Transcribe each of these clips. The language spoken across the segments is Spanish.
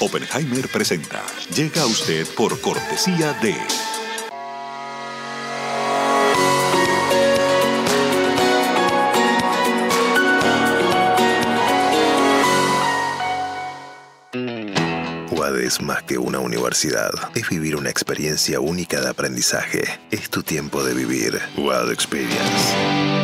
Oppenheimer presenta. Llega a usted por cortesía de. Es más que una universidad. Es vivir una experiencia única de aprendizaje. Es tu tiempo de vivir. UAD Experience.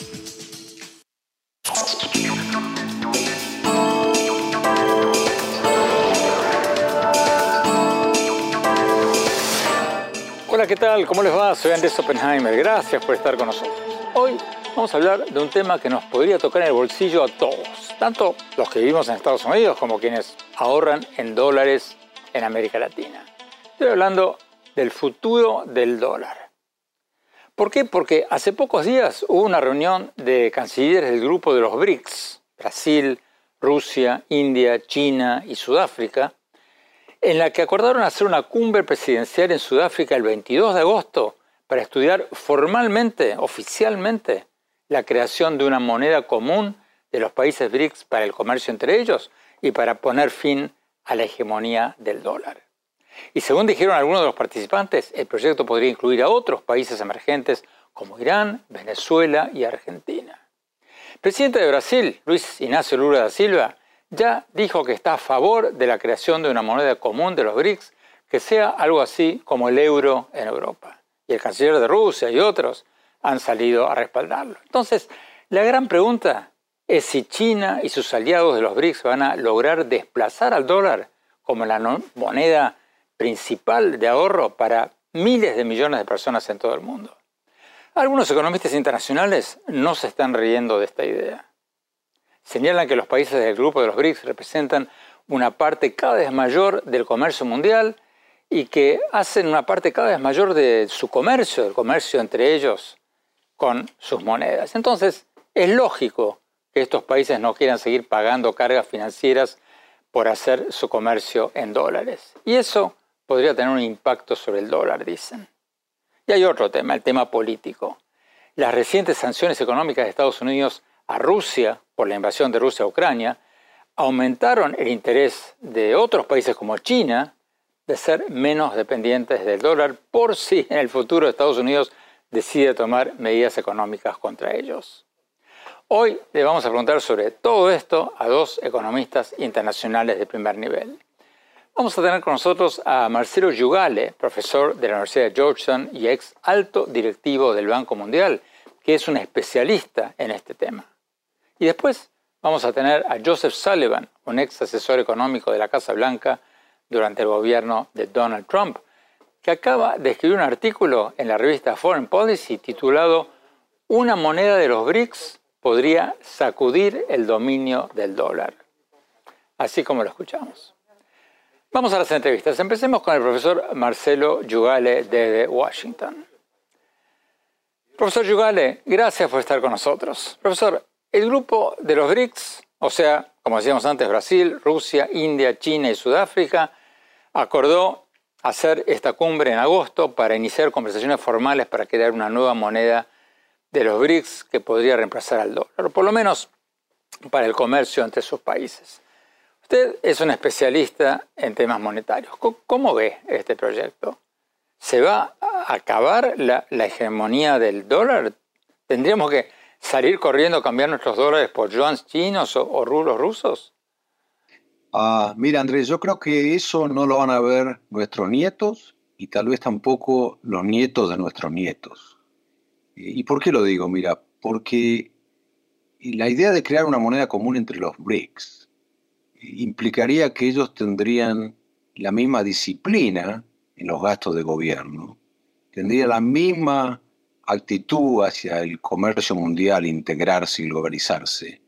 ¿Qué tal? ¿Cómo les va? Soy Andrés Oppenheimer. Gracias por estar con nosotros. Hoy vamos a hablar de un tema que nos podría tocar en el bolsillo a todos, tanto los que vivimos en Estados Unidos como quienes ahorran en dólares en América Latina. Estoy hablando del futuro del dólar. ¿Por qué? Porque hace pocos días hubo una reunión de cancilleres del grupo de los BRICS, Brasil, Rusia, India, China y Sudáfrica, en la que acordaron hacer una cumbre presidencial en Sudáfrica el 22 de agosto para estudiar formalmente, oficialmente, la creación de una moneda común de los países BRICS para el comercio entre ellos y para poner fin a la hegemonía del dólar. Y según dijeron algunos de los participantes, el proyecto podría incluir a otros países emergentes como Irán, Venezuela y Argentina. Presidente de Brasil, Luis Ignacio Lula da Silva, ya dijo que está a favor de la creación de una moneda común de los BRICS que sea algo así como el euro en Europa. Y el canciller de Rusia y otros han salido a respaldarlo. Entonces, la gran pregunta es si China y sus aliados de los BRICS van a lograr desplazar al dólar como la moneda principal de ahorro para miles de millones de personas en todo el mundo. Algunos economistas internacionales no se están riendo de esta idea señalan que los países del grupo de los BRICS representan una parte cada vez mayor del comercio mundial y que hacen una parte cada vez mayor de su comercio, del comercio entre ellos con sus monedas. Entonces, es lógico que estos países no quieran seguir pagando cargas financieras por hacer su comercio en dólares. Y eso podría tener un impacto sobre el dólar, dicen. Y hay otro tema, el tema político. Las recientes sanciones económicas de Estados Unidos a Rusia por la invasión de Rusia a Ucrania, aumentaron el interés de otros países como China de ser menos dependientes del dólar por si en el futuro Estados Unidos decide tomar medidas económicas contra ellos. Hoy le vamos a preguntar sobre todo esto a dos economistas internacionales de primer nivel. Vamos a tener con nosotros a Marcelo Yugale, profesor de la Universidad de Georgetown y ex alto directivo del Banco Mundial, que es un especialista en este tema. Y después vamos a tener a Joseph Sullivan, un ex asesor económico de la Casa Blanca durante el gobierno de Donald Trump, que acaba de escribir un artículo en la revista Foreign Policy titulado Una moneda de los BRICS podría sacudir el dominio del dólar. Así como lo escuchamos. Vamos a las entrevistas. Empecemos con el profesor Marcelo Yugale desde Washington. Profesor Yugale, gracias por estar con nosotros. Profesor, el grupo de los BRICS, o sea, como decíamos antes, Brasil, Rusia, India, China y Sudáfrica, acordó hacer esta cumbre en agosto para iniciar conversaciones formales para crear una nueva moneda de los BRICS que podría reemplazar al dólar, por lo menos para el comercio entre sus países. Usted es un especialista en temas monetarios. ¿Cómo ve este proyecto? ¿Se va a acabar la, hegemonía del dólar? ¿Tendríamos que salir corriendo a cambiar nuestros dólares por yuans chinos o, o rublos rusos? Ah, mira, Andrés, yo creo que eso no lo van a ver nuestros nietos y tal vez tampoco los nietos de nuestros nietos. ¿Y por qué lo digo? Mira, porque la idea de crear una moneda común entre los BRICS implicaría que ellos tendrían la misma disciplina en los gastos de gobierno, tendrían la misma actitud hacia el comercio mundial, integrarse y globalizarse,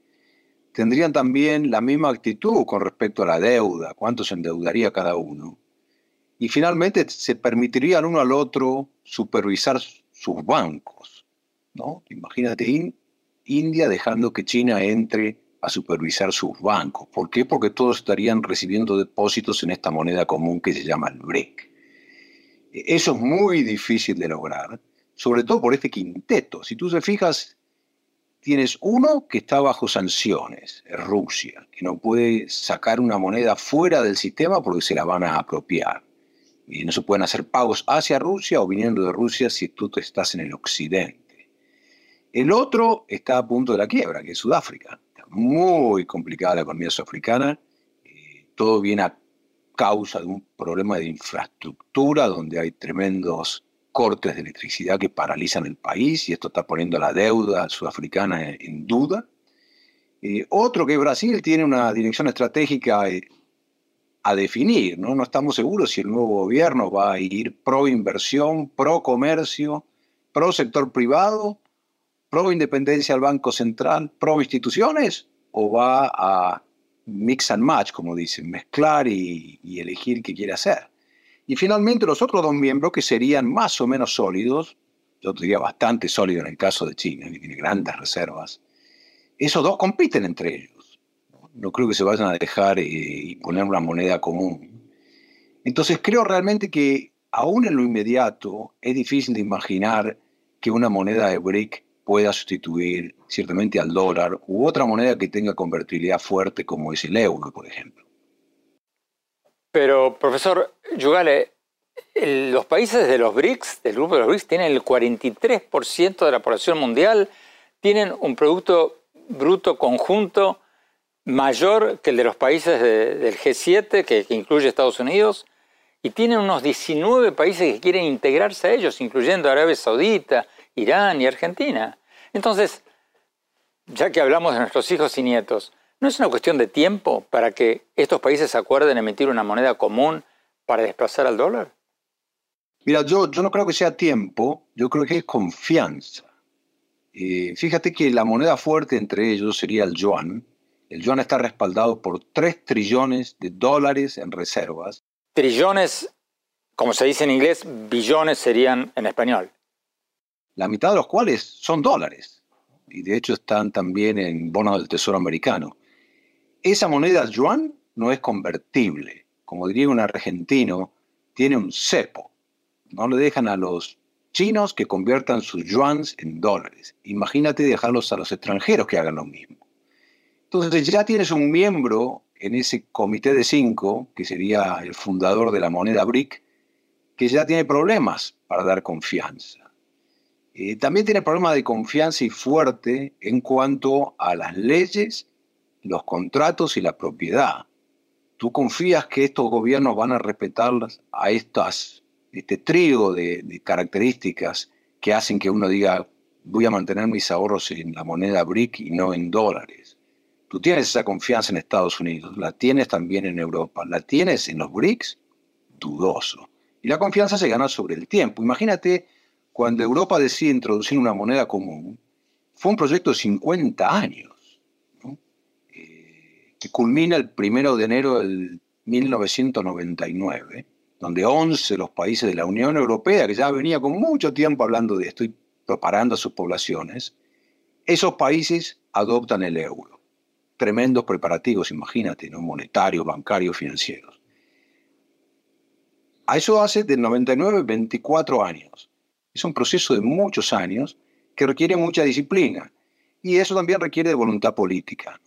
tendrían también la misma actitud con respecto a la deuda, cuánto se endeudaría cada uno. Y finalmente se permitirían uno al otro supervisar sus bancos. ¿no? Imagínate India dejando que China entre a supervisar sus bancos. ¿Por qué? Porque todos estarían recibiendo depósitos en esta moneda común que se llama el BRIC. Eso es muy difícil de lograr, sobre todo por este quinteto. Si tú te fijas, tienes uno que está bajo sanciones, es Rusia, que no puede sacar una moneda fuera del sistema porque se la van a apropiar. Y no se pueden hacer pagos hacia Rusia o viniendo de Rusia si tú estás en el occidente. El otro está a punto de la quiebra, que es Sudáfrica. Está muy complicada la economía sudafricana. Eh, todo viene a causa de un problema de infraestructura donde hay tremendos cortes de electricidad que paralizan el país y esto está poniendo la deuda sudafricana en, duda. Eh, otro que Brasil tiene una dirección estratégica eh, a definir, ¿no? no estamos seguros si el nuevo gobierno va a ir pro inversión, pro comercio, pro sector privado, pro independencia del Banco Central, pro instituciones o va a mix and match, como dicen, mezclar y elegir qué quiere hacer. Y finalmente los otros dos miembros que serían más o menos sólidos, yo diría bastante sólido en el caso de China, que tiene grandes reservas, esos dos compiten entre ellos. No creo que se vayan a dejar eh, y poner una moneda común. Entonces creo realmente que aún en lo inmediato es difícil de imaginar que una moneda de BRIC pueda sustituir ciertamente al dólar u otra moneda que tenga convertibilidad fuerte como es el euro, por ejemplo. Pero, profesor Yugale, los países de los BRICS, del grupo de los BRICS, tienen el 43% de la población mundial, tienen un Producto Bruto Conjunto mayor que el de los países del G7, que, que, incluye Estados Unidos, y tienen unos 19 países que quieren integrarse a ellos, incluyendo Arabia Saudita, Irán y Argentina. Entonces, ya que hablamos de nuestros hijos y nietos, ¿No es una cuestión de tiempo para que estos países acuerden emitir una moneda común para desplazar al dólar? Mira, yo, yo no creo que sea tiempo, yo creo que es confianza. Eh, fíjate que la moneda fuerte entre ellos sería el yuan. El yuan está respaldado por 3 trillones de dólares en reservas. Trillones, como se dice en inglés, billones serían en español. La mitad de los cuales son dólares. Y de hecho están también en bonos del Tesoro americano. Esa moneda yuan no es convertible. Como diría un argentino, tiene un cepo. No le dejan a los chinos que conviertan sus yuans en dólares. Imagínate dejarlos a los extranjeros que hagan lo mismo. Entonces ya tienes un miembro en ese comité de cinco, que sería el fundador de la moneda BRIC, que ya tiene problemas para dar confianza. Eh, también tiene problemas de confianza y fuerte en cuanto a las leyes los contratos y la propiedad. ¿Tú confías que estos gobiernos van a respetar a estas, este trío de, características que hacen que uno diga, voy a mantener mis ahorros en la moneda BRIC y no en dólares? Tú tienes esa confianza en Estados Unidos, la tienes también en Europa, la tienes en los BRICS, dudoso. Y la confianza se gana sobre el tiempo. Imagínate cuando Europa decide introducir una moneda común, fue un proyecto de 50 años que culmina el primero de enero del 1999, donde 11 de los países de la Unión Europea, que ya venía con mucho tiempo hablando de esto y preparando a sus poblaciones, esos países adoptan el euro. Tremendos preparativos, imagínate, ¿no? monetarios, bancarios, financieros. A eso hace del 99 24 años. Es un proceso de muchos años que requiere mucha disciplina y eso también requiere de voluntad política.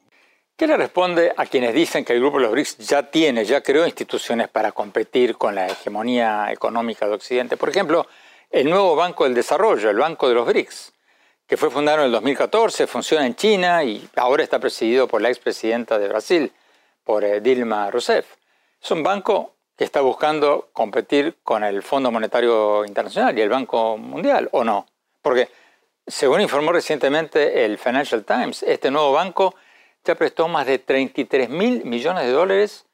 ¿Qué le responde a quienes dicen que el Grupo de los BRICS ya tiene, ya creó instituciones para competir con la hegemonía económica de Occidente? Por ejemplo, el nuevo Banco del Desarrollo, el Banco de los BRICS, que fue fundado en el 2014, funciona en China y ahora está presidido por la expresidenta de Brasil, por eh, Dilma Rousseff. Es un banco que está buscando competir con el Fondo Monetario Internacional y el Banco Mundial, ¿o no? Porque, según informó recientemente el Financial Times, este nuevo banco ya prestó más de 33 mil millones de dólares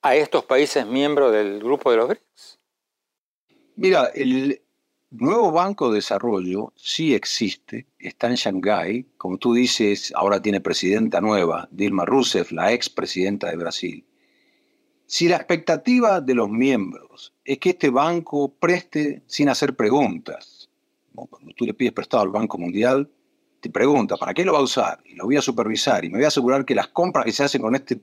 a estos países miembros del grupo de los BRICS. Mira, el nuevo Banco de Desarrollo sí existe, está en Shanghái, como tú dices, ahora tiene presidenta nueva, Dilma Rousseff, la ex presidenta de Brasil. Si la expectativa de los miembros es que este banco preste sin hacer preguntas, cuando tú le pides prestado al Banco Mundial, te pregunta, ¿para qué lo va a usar? Y lo voy a supervisar y me voy a asegurar que las compras que se hacen con este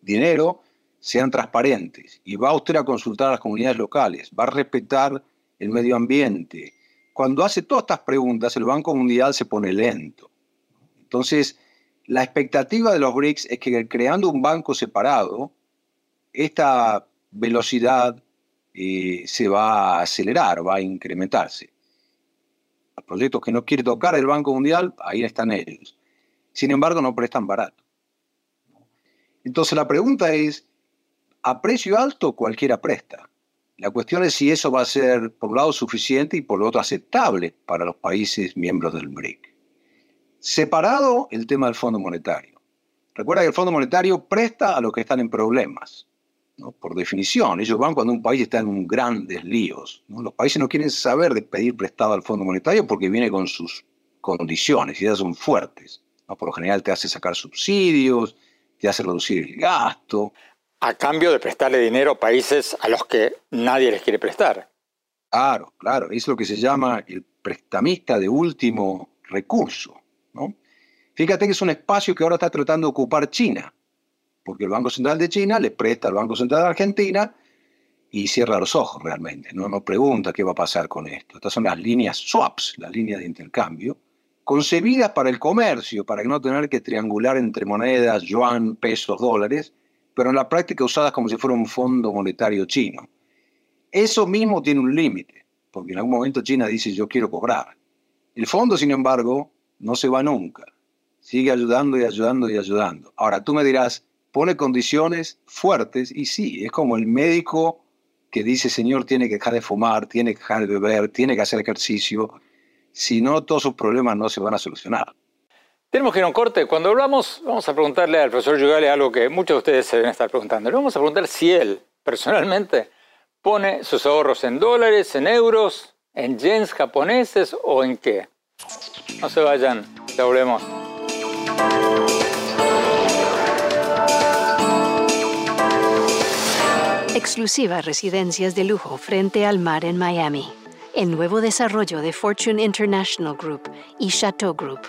dinero sean transparentes. Y va usted a consultar a las comunidades locales, va a respetar el medio ambiente. Cuando hace todas estas preguntas, el Banco Mundial se pone lento. Entonces, la expectativa de los BRICS es que creando un banco separado, esta velocidad eh, se va a acelerar, va a incrementarse. Proyectos que no quiere tocar el Banco Mundial, ahí están ellos. Sin embargo, no prestan barato. Entonces la pregunta es, a precio alto cualquiera presta. La cuestión es si eso va a ser, por un lado, suficiente y por lo otro, aceptable para los países miembros del BRIC. Separado el tema del Fondo Monetario. Recuerda que el Fondo Monetario presta a los que están en problemas por definición. Ellos van cuando un país está en un grandes líos. Los países no quieren saber de pedir prestado al Fondo Monetario porque viene con sus condiciones y ellas son fuertes. Por lo general te hace sacar subsidios, te hace reducir el gasto. A cambio de prestarle dinero a países a los que nadie les quiere prestar. Claro, claro. Es lo que se llama el prestamista de último recurso. ¿no? Fíjate que es un espacio que ahora está tratando de ocupar China porque el Banco Central de China le presta al Banco Central de Argentina y cierra los ojos realmente. No nos pregunta qué va a pasar con esto. Estas son las líneas swaps, las líneas de intercambio, concebidas para el comercio, para no tener que triangular entre monedas, yuan, pesos, dólares, pero en la práctica usadas como si fuera un fondo monetario chino. Eso mismo tiene un límite, porque en algún momento China dice yo quiero cobrar. El fondo, sin embargo, no se va nunca. Sigue ayudando y ayudando y ayudando. Ahora tú me dirás, pone condiciones fuertes y sí, es como el médico que dice, Señor, tiene que dejar de fumar, tiene que dejar de beber, tiene que hacer ejercicio. Si no, todos sus problemas no se van a solucionar. Tenemos que ir a un corte. Cuando hablamos, vamos a preguntarle al profesor Yugale algo que muchos de ustedes se deben estar preguntando. Le vamos a preguntar si él, personalmente, pone sus ahorros en dólares, en euros, en yens japoneses o en qué. No se vayan, ya volvemos. Exclusivas residencias de lujo frente al mar en Miami. El nuevo desarrollo de Fortune International Group y Chateau Group.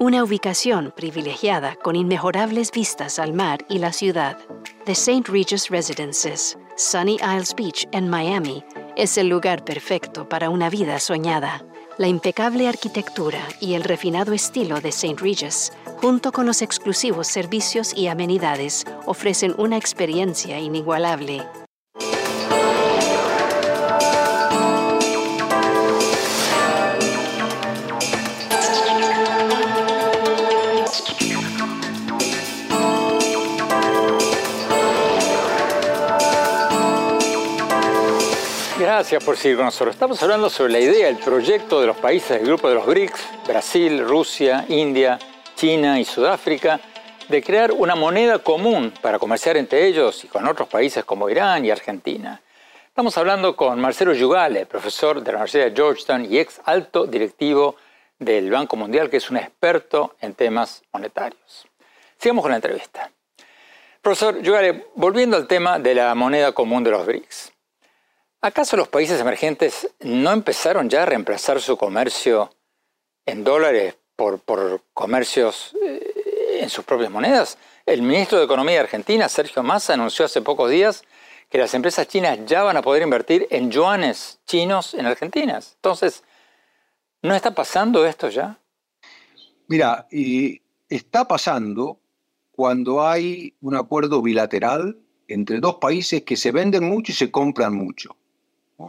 Una ubicación privilegiada con inmejorables vistas al mar y la ciudad. The St. Regis Residences, Sunny Isles Beach en Miami, es el lugar perfecto para una vida soñada. La impecable arquitectura y el refinado estilo de St. Regis, junto con los exclusivos servicios y amenidades, ofrecen una experiencia inigualable. Gracias por seguir con nosotros. Estamos hablando sobre la idea, el proyecto de los países del grupo de los BRICS, Brasil, Rusia, India, China y Sudáfrica, de crear una moneda común para comerciar entre ellos y con otros países como Irán y Argentina. Estamos hablando con Marcelo Yugale, profesor de la Universidad de Georgetown y ex alto directivo del Banco Mundial, que es un experto en temas monetarios. Sigamos con la entrevista. Profesor Yugale, volviendo al tema de la moneda común de los BRICS. ¿Acaso los países emergentes no empezaron ya a reemplazar su comercio en dólares por, comercios eh, en sus propias monedas? El ministro de Economía de Argentina, Sergio Massa, anunció hace pocos días que las empresas chinas ya van a poder invertir en yuanes chinos en Argentina. Entonces, ¿no está pasando esto ya? Mira, y está pasando cuando hay un acuerdo bilateral entre dos países que se venden mucho y se compran mucho.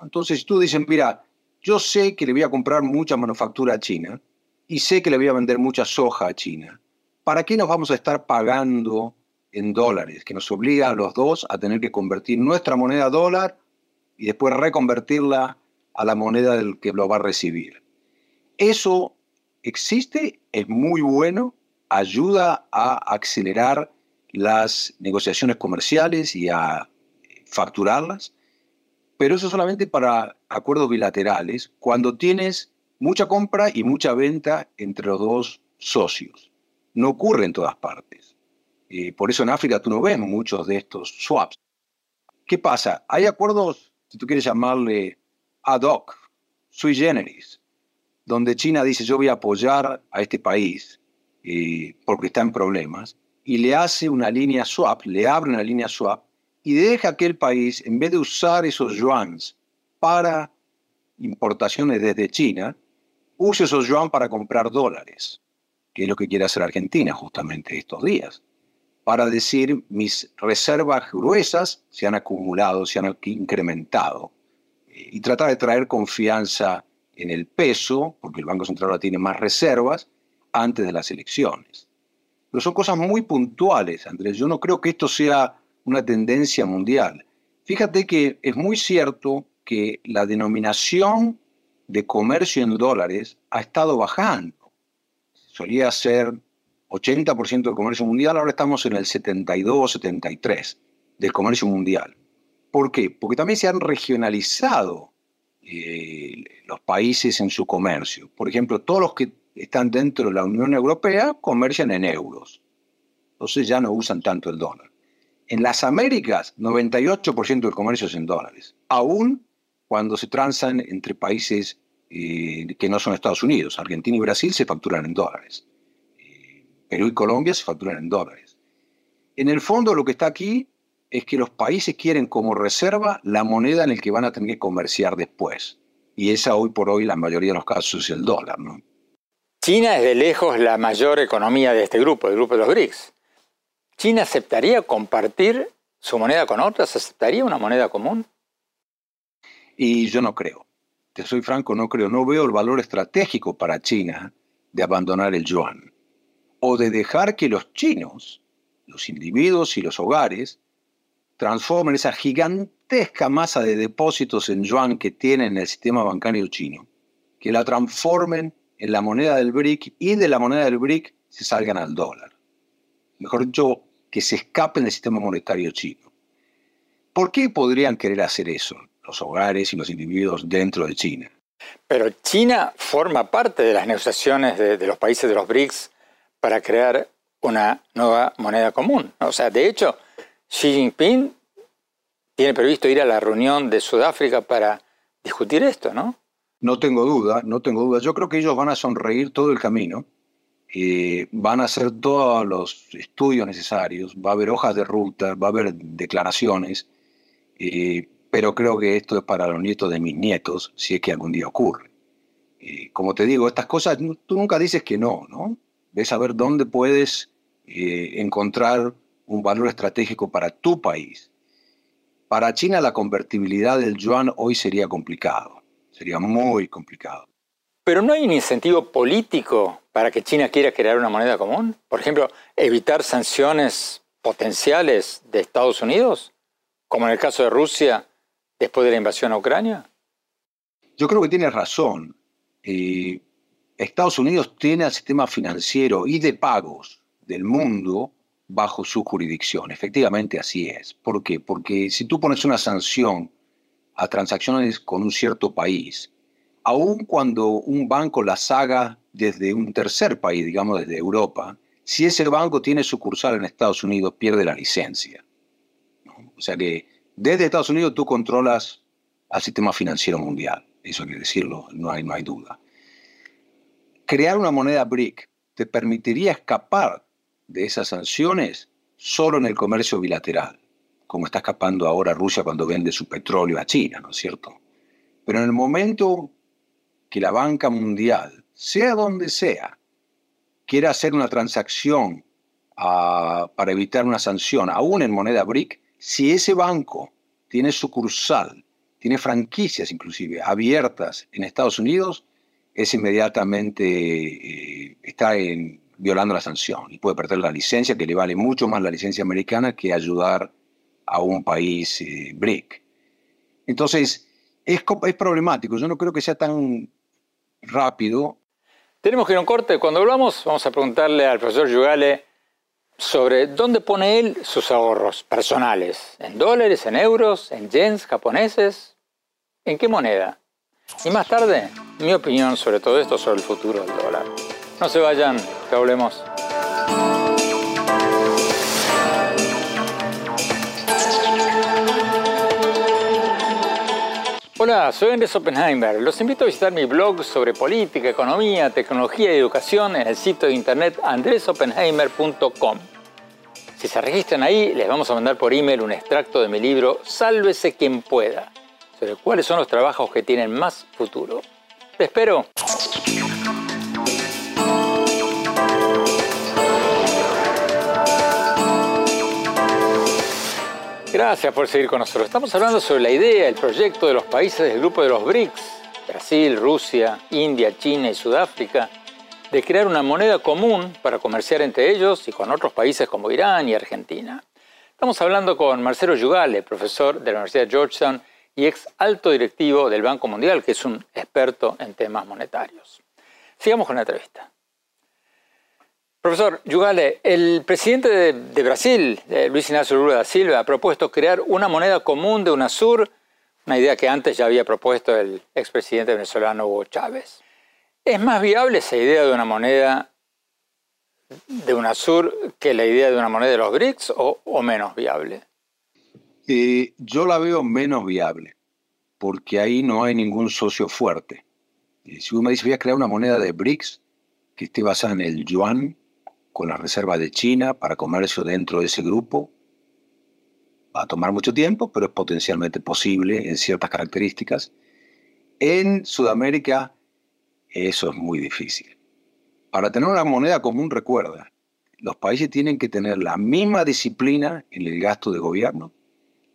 Entonces tú dices, mira, yo sé que le voy a comprar mucha manufactura a China y sé que le voy a vender mucha soja a China. ¿Para qué nos vamos a estar pagando en dólares, que nos obliga a los dos a tener que convertir nuestra moneda a dólar y después reconvertirla a la moneda del que lo va a recibir. Eso existe, es muy bueno, ayuda a acelerar las negociaciones comerciales y a facturarlas, pero eso solamente para acuerdos bilaterales, cuando tienes mucha compra y mucha venta entre los dos socios. No ocurre en todas partes por eso en África tú no ves muchos de estos swaps. ¿Qué pasa? Hay acuerdos, si tú quieres llamarle ad hoc, sui generis, donde China dice yo voy a apoyar a este país eh, porque está en problemas, y le hace una línea swap, le abre una línea swap, y deja que el país, en vez de usar esos yuans para importaciones desde China, use esos yuan para comprar dólares, que es lo que quiere hacer Argentina justamente estos días para decir mis reservas gruesas se han acumulado, se han incrementado y tratar de traer confianza en el peso, porque el Banco Central ahora tiene más reservas, antes de las elecciones. Pero son cosas muy puntuales, Andrés. Yo no creo que esto sea una tendencia mundial. Fíjate que es muy cierto que la denominación de comercio en dólares ha estado bajando. Solía ser 80% del comercio mundial, ahora estamos en el 72 73 del comercio mundial. ¿Por qué? Porque también se han regionalizado eh, los países en su comercio. Por ejemplo, todos los que están dentro de la Unión Europea comercian en euros. Entonces ya no usan tanto el dólar. En las Américas, 98% del comercio es en dólares, aún cuando se transan entre países eh, que no son Estados Unidos. Argentina y Brasil se facturan en dólares. Perú y Colombia se facturan en dólares. En el fondo lo que está aquí es que los países quieren como reserva la moneda en la que van a tener que comerciar después. Y esa hoy por hoy, la mayoría de los casos, es el dólar. ¿no? China es de lejos la mayor economía de este grupo, del grupo de los BRICS. ¿China aceptaría compartir su moneda con otras? ¿Aceptaría una moneda común? Y yo no creo. Te soy franco, no creo. No veo el valor estratégico para China de abandonar el yuan o de dejar que los chinos, los individuos y los hogares, transformen esa gigantesca masa de depósitos en yuan que tienen en el sistema bancario chino, que la transformen en la moneda del BRIC y de la moneda del BRIC se salgan al dólar. Mejor dicho, que se escapen del sistema monetario chino. ¿Por qué podrían querer hacer eso los hogares y los individuos dentro de China? Pero China forma parte de las negociaciones de, de los países de los BRICS para crear una nueva moneda común. O sea, de hecho, Xi Jinping tiene previsto ir a la reunión de Sudáfrica para discutir esto, ¿no? No tengo duda, no tengo duda. Yo creo que ellos van a sonreír todo el camino, y van a hacer todos los estudios necesarios, va a haber hojas de ruta, va a haber declaraciones, pero creo que esto es para los nietos de mis nietos, si es que algún día ocurre. como te digo, estas cosas, tú nunca dices que no, ¿no? ves a ver dónde puedes eh, encontrar un valor estratégico para tu país. Para China la convertibilidad del yuan hoy sería complicado, sería muy complicado. Pero no hay un incentivo político para que China quiera crear una moneda común. Por ejemplo, evitar sanciones potenciales de Estados Unidos, como en el caso de Rusia después de la invasión a Ucrania. Yo creo que tienes razón. Eh, Estados Unidos tiene el sistema financiero y de pagos del mundo bajo su jurisdicción. Efectivamente así es. ¿Por qué? Porque si tú pones una sanción a transacciones con un cierto país, aun cuando un banco las haga desde un tercer país, digamos desde Europa, si ese banco tiene sucursal en Estados Unidos, pierde la licencia. O sea que desde Estados Unidos tú controlas al sistema financiero mundial. Eso hay que decirlo, no hay, no hay duda crear una moneda BRIC te permitiría escapar de esas sanciones solo en el comercio bilateral, como está escapando ahora Rusia cuando vende su petróleo a China, ¿no es cierto? Pero en el momento que la banca mundial, sea donde sea, quiera hacer una transacción ah, para evitar una sanción, aún en moneda BRIC, si ese banco tiene sucursal, tiene franquicias inclusive abiertas en Estados Unidos, es inmediatamente eh, está violando la sanción y puede perder la licencia, que le vale mucho más la licencia americana que ayudar a un país eh, BRIC. Entonces, es, problemático. Yo no creo que sea tan rápido. Tenemos que ir a un corte. Cuando volvamos, vamos a preguntarle al profesor Yugale sobre dónde pone él sus ahorros personales. ¿En dólares, en euros, en yens japoneses? ¿En qué moneda? Y más tarde, mi opinión sobre todo esto, sobre el futuro del dólar. No se vayan, que hablemos. Hola, soy Andrés Oppenheimer. Los invito a visitar mi blog sobre política, economía, tecnología y educación en el sitio de internet andresoppenheimer.com. Si se registran ahí, les vamos a mandar por email un extracto de mi libro Sálvese quien pueda, sobre cuáles son los trabajos que tienen más futuro. Te espero. Gracias por seguir con nosotros. Estamos hablando sobre la idea, el proyecto de los países del grupo de los BRICS, Brasil, Rusia, India, China y Sudáfrica, de crear una moneda común para comerciar entre ellos y con otros países como Irán y Argentina. Estamos hablando con Marcelo Yugale, profesor de la Universidad de Georgetown y ex alto directivo del Banco Mundial, que es un experto en temas monetarios. Sigamos con la entrevista. Profesor Yugale, el presidente de, Brasil, Luis Ignacio Lula da Silva, ha propuesto crear una moneda común de UNASUR, una idea que antes ya había propuesto el expresidente venezolano Hugo Chávez. ¿Es más viable esa idea de una moneda de UNASUR que la idea de una moneda de los BRICS o, menos viable? Eh, yo la veo menos viable, porque ahí no hay ningún socio fuerte. Eh, si uno me dice voy a crear una moneda de BRICS que esté basada en el yuan, con la reserva de China para comercio dentro de ese grupo. Va a tomar mucho tiempo, pero es potencialmente posible en ciertas características. En Sudamérica eso es muy difícil. Para tener una moneda común, recuerda, los países tienen que tener la misma disciplina en el gasto de gobierno,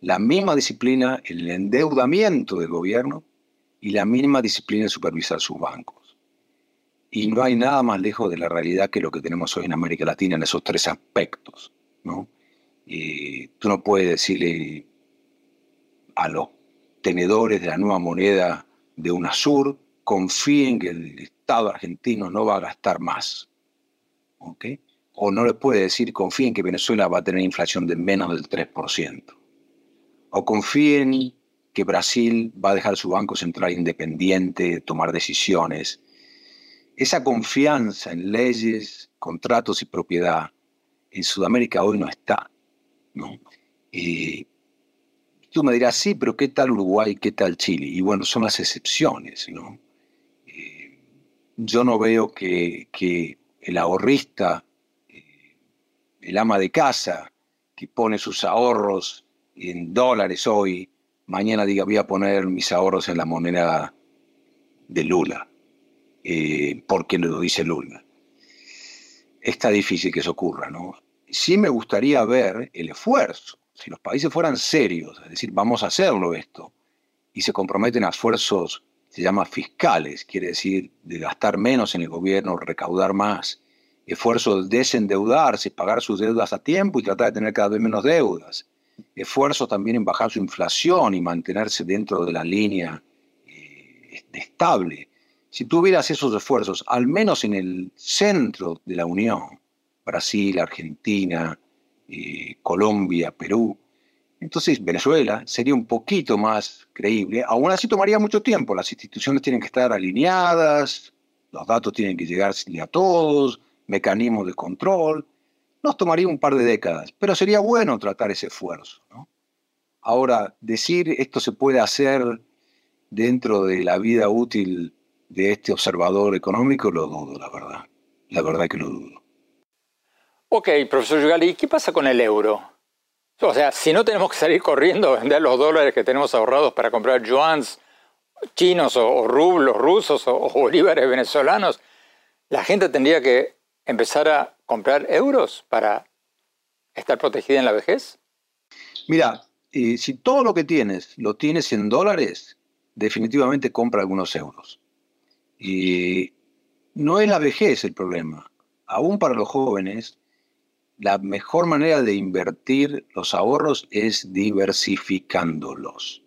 la misma disciplina en el endeudamiento del gobierno y la misma disciplina en supervisar sus bancos. Y no hay nada más lejos de la realidad que lo que tenemos hoy en América Latina en esos tres aspectos. ¿no? tú no puedes decirle a los tenedores de la nueva moneda de UNASUR, confíen que el Estado argentino no va a gastar más. ¿okay? O no les puede decir, confíen que Venezuela va a tener inflación de menos del 3%. O confíen que Brasil va a dejar su Banco Central independiente, tomar decisiones esa confianza en leyes, contratos y propiedad en Sudamérica hoy no está. ¿no? tú me dirás, sí, pero ¿qué tal Uruguay? ¿Qué tal Chile? Y bueno, son las excepciones. ¿no? Yo no veo que, el ahorrista, eh, el ama de casa, que pone sus ahorros en dólares hoy, mañana diga voy a poner mis ahorros en la moneda de Lula. Eh, porque lo dice Lula. Está difícil que eso ocurra, ¿no? Sí me gustaría ver el esfuerzo. Si los países fueran serios, es decir, vamos a hacerlo esto, y se comprometen a esfuerzos, se llama fiscales, quiere decir de gastar menos en el gobierno, recaudar más, esfuerzo de desendeudarse, pagar sus deudas a tiempo y tratar de tener cada vez menos deudas, esfuerzo también en bajar su inflación y mantenerse dentro de la línea eh, estable. Si tuvieras esos esfuerzos, al menos en el centro de la Unión, Brasil, Argentina, eh, Colombia, Perú, entonces Venezuela sería un poquito más creíble. Aún así tomaría mucho tiempo. Las instituciones tienen que estar alineadas, los datos tienen que llegar a todos, mecanismos de control. Nos tomaría un par de décadas, pero sería bueno tratar ese esfuerzo. Ahora, decir esto se puede hacer dentro de la vida útil de este observador económico lo dudo, la verdad. La verdad que lo dudo. Ok, profesor Yugali, ¿qué pasa con el euro? O sea, si no tenemos que salir corriendo a vender los dólares que tenemos ahorrados para comprar yuans chinos o, rublos rusos o, bolívares venezolanos, la gente tendría que empezar a comprar euros para estar protegida en la vejez. Mira, si todo lo que tienes lo tienes en dólares, definitivamente compra algunos euros. Y no es la vejez el problema. Aún para los jóvenes, la mejor manera de invertir los ahorros es diversificándolos.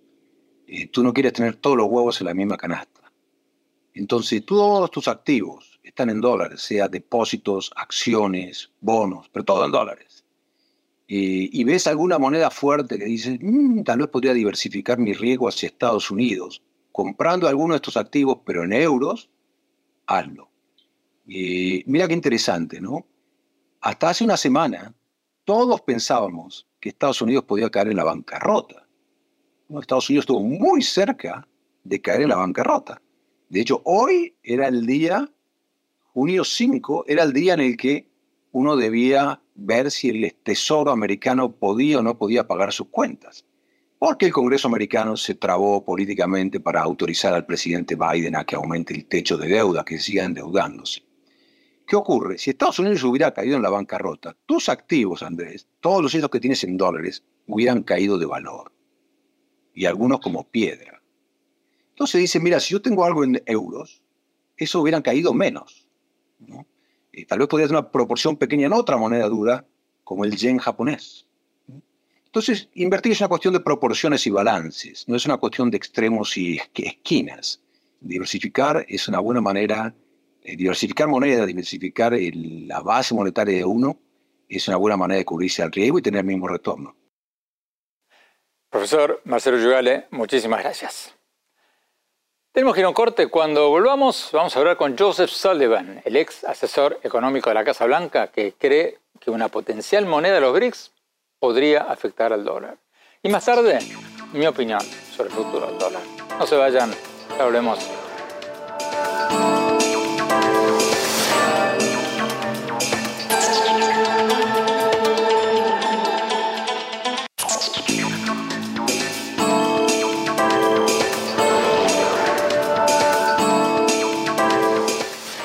Eh, tú no quieres tener todos los huevos en la misma canasta. Entonces, todos tus activos están en dólares, sea depósitos, acciones, bonos, pero todo en dólares. y ves alguna moneda fuerte que dices, mm, tal vez podría diversificar mi riesgo hacia Estados Unidos, comprando alguno de estos activos, pero en euros, hazlo. Y mira qué interesante, ¿no? Hasta hace una semana, todos pensábamos que Estados Unidos podía caer en la bancarrota. Estados Unidos estuvo muy cerca de caer en la bancarrota. De hecho, hoy era el día, junio 5, era el día en el que uno debía ver si el Tesoro americano podía o no podía pagar sus cuentas. Porque el Congreso americano se trabó políticamente para autorizar al presidente Biden a que aumente el techo de deuda, que siga endeudándose. ¿Qué ocurre? Si Estados Unidos hubiera caído en la bancarrota, tus activos, Andrés, todos los hechos que tienes en dólares, hubieran caído de valor. Y algunos como piedra. Entonces dice, mira, si yo tengo algo en euros, eso hubieran caído menos. Y tal vez podría tener una proporción pequeña en otra moneda dura, como el yen japonés. Entonces, invertir es una cuestión de proporciones y balances, no es una cuestión de extremos y esquinas. Diversificar es una buena manera diversificar moneda, diversificar la base monetaria de uno es una buena manera de cubrirse al riesgo y tener el mismo retorno. Profesor Marcelo Yugale, muchísimas gracias. Tenemos que ir a un corte. Cuando volvamos, vamos a hablar con Joseph Sullivan, el ex asesor económico de la Casa Blanca, que cree que una potencial moneda de los BRICS podría afectar al dólar. Y más tarde, mi opinión sobre el futuro del dólar. No se vayan, hablemos.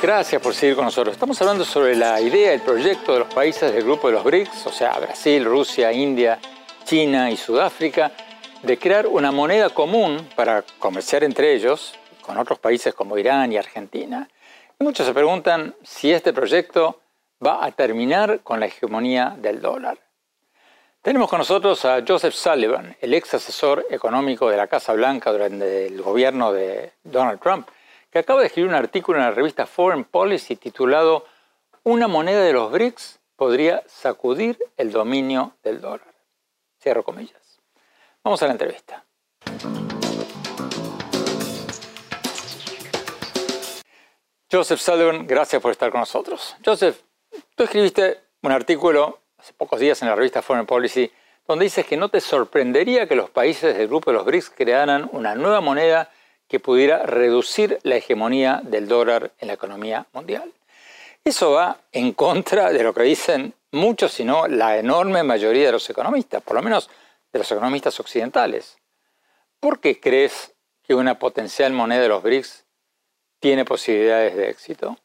Gracias por seguir con nosotros. Estamos hablando sobre la idea, el proyecto de los países del grupo de los BRICS, o sea, Brasil, Rusia, India, China y Sudáfrica, de crear una moneda común para comerciar entre ellos con otros países como Irán y Argentina. Y muchos se preguntan si este proyecto va a terminar con la hegemonía del dólar. Tenemos con nosotros a Joseph Sullivan, el ex asesor económico de la Casa Blanca durante el gobierno de Donald Trump que acaba de escribir un artículo en la revista Foreign Policy titulado Una moneda de los BRICS podría sacudir el dominio del dólar. Cierro comillas. Vamos a la entrevista. Joseph Sullivan, gracias por estar con nosotros. Joseph, tú escribiste un artículo hace pocos días en la revista Foreign Policy donde dices que no te sorprendería que los países del grupo de los BRICS crearan una nueva moneda que pudiera reducir la hegemonía del dólar en la economía mundial. Eso va en contra de lo que dicen muchos, si no la enorme mayoría de los economistas, por lo menos de los economistas occidentales. ¿Por qué crees que una potencial moneda de los BRICS tiene posibilidades de éxito?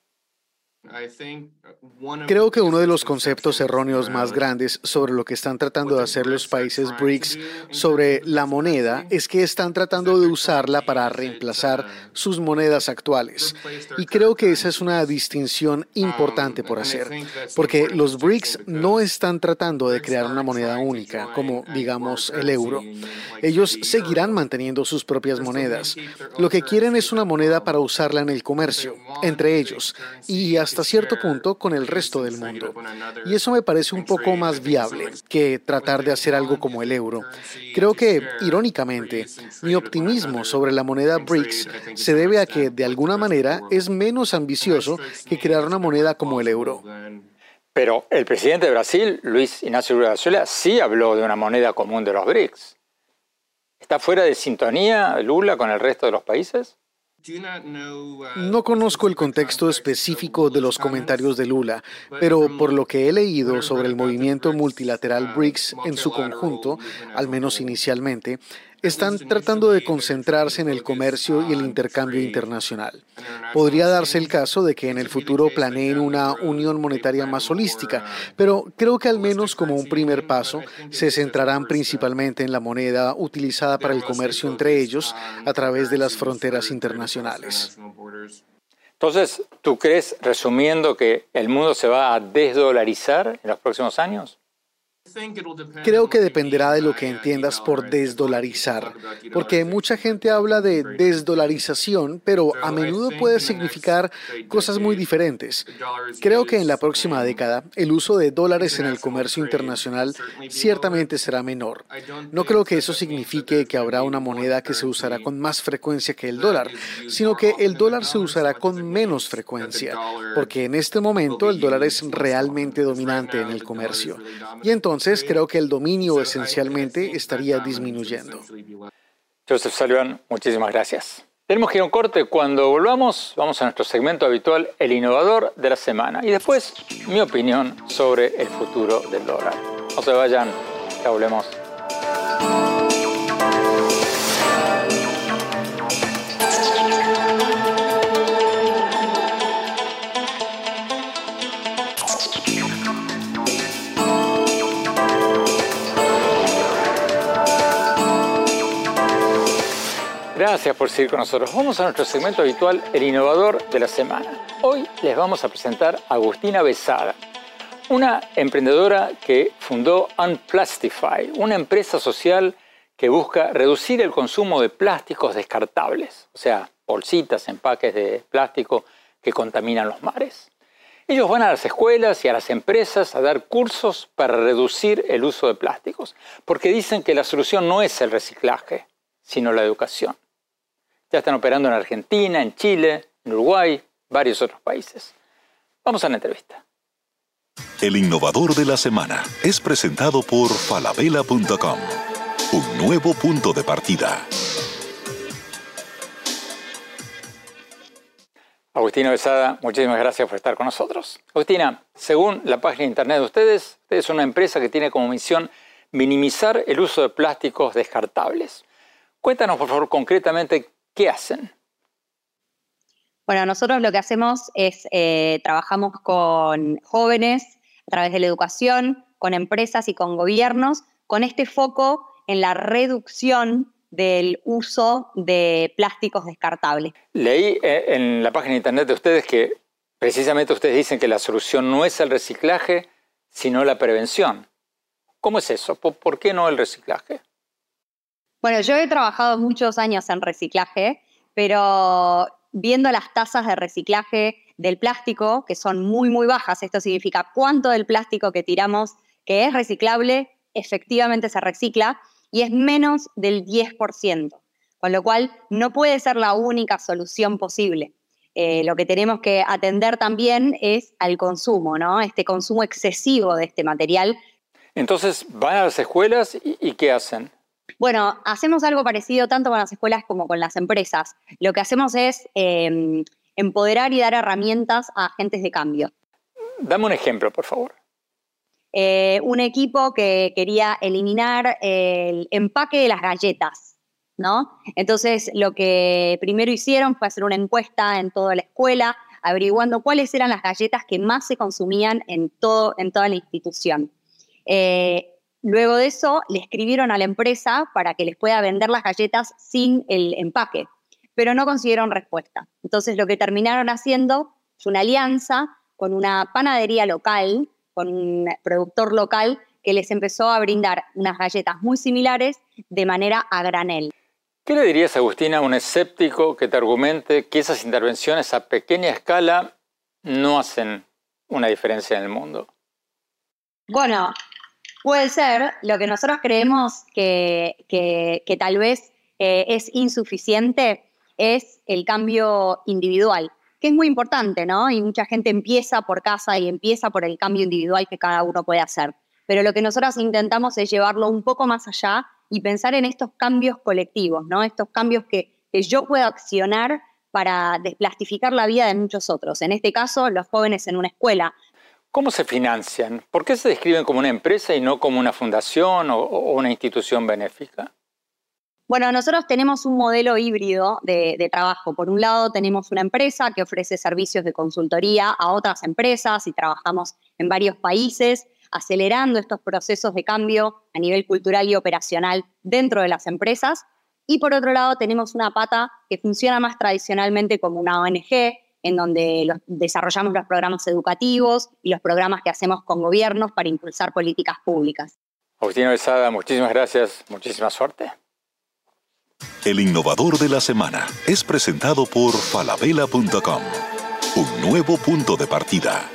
Creo que uno de los conceptos erróneos más grandes sobre lo que están tratando de hacer los países BRICS sobre la moneda es que están tratando de usarla para reemplazar sus monedas actuales. Y creo que esa es una distinción importante por hacer, porque los BRICS no están tratando de crear una moneda única, como digamos el euro. Ellos seguirán manteniendo sus propias monedas. Lo que quieren es una moneda para usarla en el comercio, entre ellos, y hasta cierto punto con el resto del mundo. Y eso me parece un poco más viable que tratar de hacer algo como el euro. Creo que, irónicamente, mi optimismo sobre la moneda BRICS se debe a que, de alguna manera, es menos ambicioso que crear una moneda como el euro. Pero el presidente de Brasil, Luis Ignacio Lula da Silva, sí habló de una moneda común de los BRICS. ¿Está fuera de sintonía Lula con el resto de los países? No conozco el contexto específico de los comentarios de Lula, pero por lo que he leído sobre el movimiento multilateral BRICS en su conjunto, al menos inicialmente, están tratando de concentrarse en el comercio y el intercambio internacional. Podría darse el caso de que en el futuro planeen una unión monetaria más holística, pero creo que al menos como un primer paso se centrarán principalmente en la moneda utilizada para el comercio entre ellos a través de las fronteras internacionales. Entonces, ¿tú crees, resumiendo, que el mundo se va a desdolarizar en los próximos años? Creo que dependerá de lo que entiendas por desdolarizar, porque mucha gente habla de desdolarización, pero a menudo puede significar cosas muy diferentes. Creo que en la próxima década el uso de dólares en el comercio internacional ciertamente será menor. No creo que eso signifique que habrá una moneda que se usará con más frecuencia que el dólar, sino que el dólar se usará con menos frecuencia, porque en este momento el dólar es realmente dominante en el comercio. Y entonces entonces creo que el dominio esencialmente estaría disminuyendo. Joseph Sullivan, muchísimas gracias. Tenemos que ir a un corte. Cuando volvamos, vamos a nuestro segmento habitual, el innovador de la semana. Y después, mi opinión sobre el futuro del dólar. No se vayan, ya volvemos. Gracias por seguir con nosotros. Vamos a nuestro segmento habitual, el innovador de la semana. Hoy les vamos a presentar a Agustina Besada, una emprendedora que fundó Unplastify, una empresa social que busca reducir el consumo de plásticos descartables, o sea, bolsitas, empaques de plástico que contaminan los mares. Ellos van a las escuelas y a las empresas a dar cursos para reducir el uso de plásticos, porque dicen que la solución no es el reciclaje, sino la educación. Ya están operando en Argentina, en Chile, en Uruguay, varios otros países. Vamos a la entrevista. El innovador de la semana es presentado por falabella.com. Un nuevo punto de partida. Agustina Besada, muchísimas gracias por estar con nosotros. Agustina, según la página de internet de ustedes, ustedes son una empresa que tiene como misión minimizar el uso de plásticos descartables. Cuéntanos, por favor, concretamente ¿qué hacen? Bueno, nosotros lo que hacemos es eh, trabajamos con jóvenes a través de la educación, con empresas y con gobiernos, con este foco en la reducción del uso de plásticos descartables. Leí eh, en la página de internet de ustedes que precisamente ustedes dicen que la solución no es el reciclaje, sino la prevención. ¿Cómo es eso? ¿Por qué no el reciclaje? Bueno, yo he trabajado muchos años en reciclaje, pero viendo las tasas de reciclaje del plástico, que son muy, muy bajas, esto significa cuánto del plástico que tiramos que es reciclable, efectivamente se recicla, y es menos del 10%, con lo cual no puede ser la única solución posible. Eh, lo que tenemos que atender también es al consumo, ¿no? Este consumo excesivo de este material. Entonces, van a las escuelas y ¿qué hacen? Bueno, hacemos algo parecido tanto con las escuelas como con las empresas. Lo que hacemos es em, empoderar y dar herramientas a agentes de cambio. Dame un ejemplo, por favor. Eh, un equipo que quería eliminar el empaque de las galletas, ¿no? Entonces, lo que primero hicieron fue hacer una encuesta en toda la escuela, averiguando cuáles eran las galletas que más se consumían en, todo, en toda la institución. Eh, Luego de eso, le escribieron a la empresa para que les pueda vender las galletas sin el empaque, pero no consiguieron respuesta. Entonces, lo que terminaron haciendo es una alianza con una panadería local, con un productor local, que les empezó a brindar unas galletas muy similares de manera a granel. ¿Qué le dirías, Agustina, a un escéptico que te argumente que esas intervenciones a pequeña escala no hacen una diferencia en el mundo? Bueno, Puede ser, lo que nosotros creemos que, tal vez eh, es insuficiente es el cambio individual, que es muy importante, ¿no? Y mucha gente empieza por casa y empieza por el cambio individual que cada uno puede hacer. Pero lo que nosotros intentamos es llevarlo un poco más allá y pensar en estos cambios colectivos, ¿no? Estos cambios que, que yo puedo accionar para desplastificar la vida de muchos otros. En este caso, los jóvenes en una escuela. ¿Cómo se financian? ¿Por qué se describen como una empresa y no como una fundación o, una institución benéfica? Bueno, nosotros tenemos un modelo híbrido de, trabajo. Por un lado, tenemos una empresa que ofrece servicios de consultoría a otras empresas y trabajamos en varios países, acelerando estos procesos de cambio a nivel cultural y operacional dentro de las empresas. Y por otro lado, tenemos una pata que funciona más tradicionalmente como una ONG, en donde desarrollamos los programas educativos y los programas que hacemos con gobiernos para impulsar políticas públicas. Agustino Besada, muchísimas gracias, muchísima suerte. El innovador de la semana es presentado por falabella.com. Un nuevo punto de partida.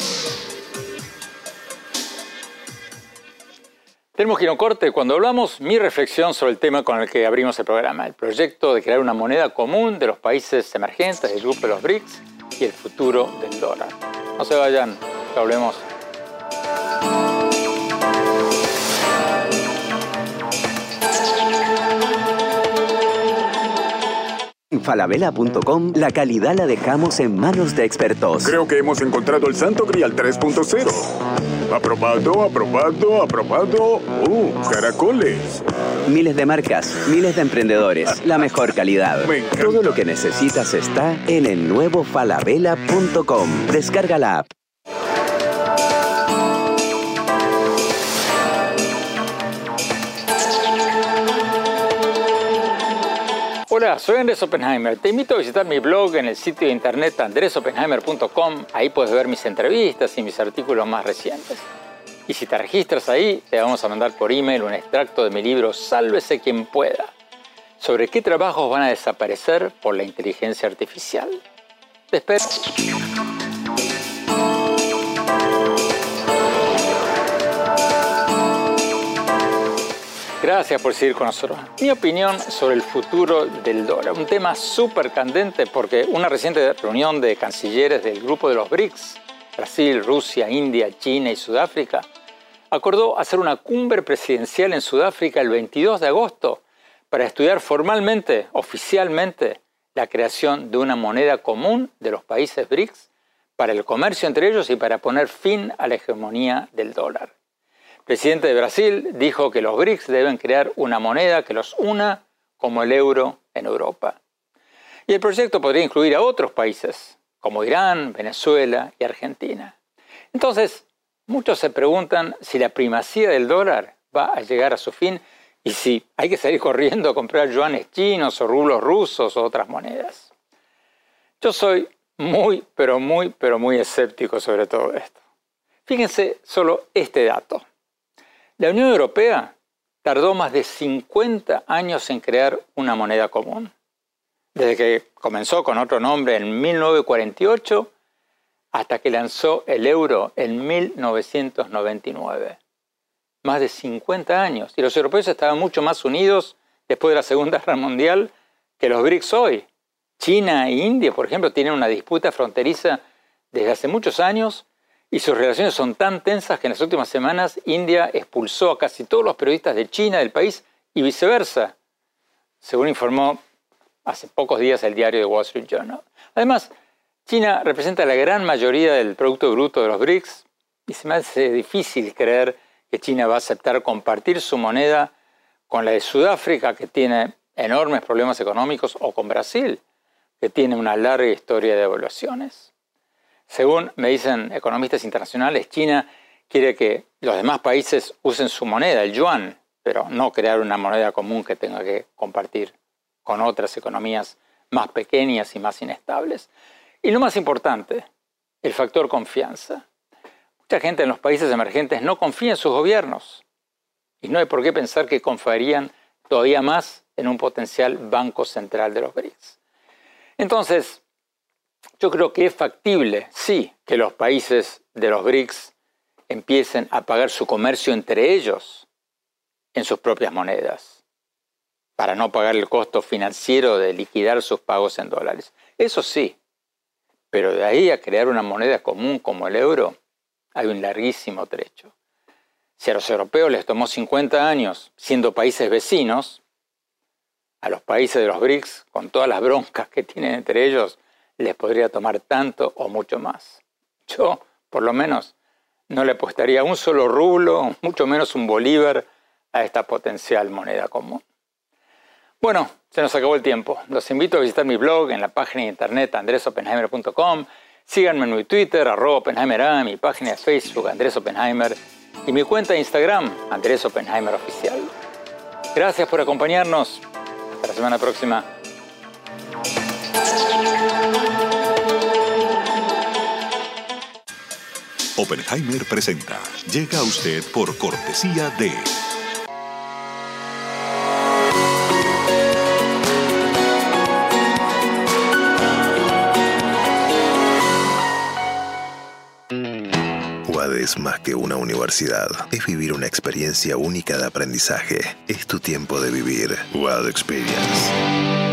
Tenemos que ir a un corte. Cuando hablamos, mi reflexión sobre el tema con el que abrimos el programa, el proyecto de crear una moneda común de los países emergentes del grupo de los BRICS y el futuro del dólar. No se vayan, que hablemos En falabella.com la calidad la dejamos en manos de expertos. Creo que hemos encontrado el Santo Grial 3.0. Aprobado, aprobado, aprobado. ¡Uh, caracoles! Miles de marcas, miles de emprendedores, la mejor calidad. Todo lo que necesitas está en el nuevo falabella.com. Descarga la app. Hola, soy Andrés Oppenheimer. Te invito a visitar mi blog en el sitio de internet andresoppenheimer.com. Ahí puedes ver mis entrevistas y mis artículos más recientes. Y si te registras ahí, te vamos a mandar por email un extracto de mi libro Sálvese quien pueda, sobre qué trabajos van a desaparecer por la inteligencia artificial. Te espero. Gracias por seguir con nosotros. Mi opinión sobre el futuro del dólar, un tema súper candente porque una reciente reunión de cancilleres del grupo de los BRICS, Brasil, Rusia, India, China y Sudáfrica, acordó hacer una cumbre presidencial en Sudáfrica el 22 de agosto para estudiar formalmente, oficialmente, la creación de una moneda común de los países BRICS para el comercio entre ellos y para poner fin a la hegemonía del dólar presidente de Brasil dijo que los BRICS deben crear una moneda que los una como el euro en Europa. Y el proyecto podría incluir a otros países, como Irán, Venezuela y Argentina. Entonces, muchos se preguntan si la primacía del dólar va a llegar a su fin y si hay que salir corriendo a comprar yuanes chinos o rublos rusos o otras monedas. Yo soy muy, pero muy, pero muy escéptico sobre todo esto. Fíjense solo este dato. La Unión Europea tardó más de 50 años en crear una moneda común. Desde que comenzó con otro nombre en 1948 hasta que lanzó el euro en 1999. Más de 50 años. Y los europeos estaban mucho más unidos después de la Segunda Guerra Mundial que los BRICS hoy. China e India, por ejemplo, tienen una disputa fronteriza desde hace muchos años y sus relaciones son tan tensas que en las últimas semanas India expulsó a casi todos los periodistas de China del país y viceversa, según informó hace pocos días el diario The Wall Street Journal. Además, China representa la gran mayoría del Producto Bruto de los BRICS y se me hace difícil creer que China va a aceptar compartir su moneda con la de Sudáfrica, que tiene enormes problemas económicos, o con Brasil, que tiene una larga historia de devaluaciones. Según me dicen economistas internacionales, China quiere que los demás países usen su moneda, el yuan, pero no crear una moneda común que tenga que compartir con otras economías más pequeñas y más inestables. Y lo más importante, el factor confianza. Mucha gente en los países emergentes no confía en sus gobiernos y no hay por qué pensar que confiarían todavía más en un potencial banco central de los BRICS. Entonces, yo creo que es factible, sí, que los países de los BRICS empiecen a pagar su comercio entre ellos en sus propias monedas, para no pagar el costo financiero de liquidar sus pagos en dólares. Eso sí, pero de ahí a crear una moneda común como el euro, hay un larguísimo trecho. Si a los europeos les tomó 50 años siendo países vecinos, a los países de los BRICS, con todas las broncas que tienen entre ellos, les podría tomar tanto o mucho más. Yo, por lo menos, no le apostaría un solo rublo, mucho menos un bolívar, a esta potencial moneda común. Bueno, se nos acabó el tiempo. Los invito a visitar mi blog en la página de internet andresopenheimer.com. Síganme en mi Twitter, arroba Oppenheimer mi página de Facebook, Andrés Oppenheimer, y mi cuenta de Instagram, Andrés Oppenheimer Oficial. Gracias por acompañarnos. Hasta la semana próxima. Oppenheimer presenta. Llega a usted por cortesía de... es más que una universidad. Es vivir una experiencia única de aprendizaje. Es tu tiempo de vivir. Wild Experience.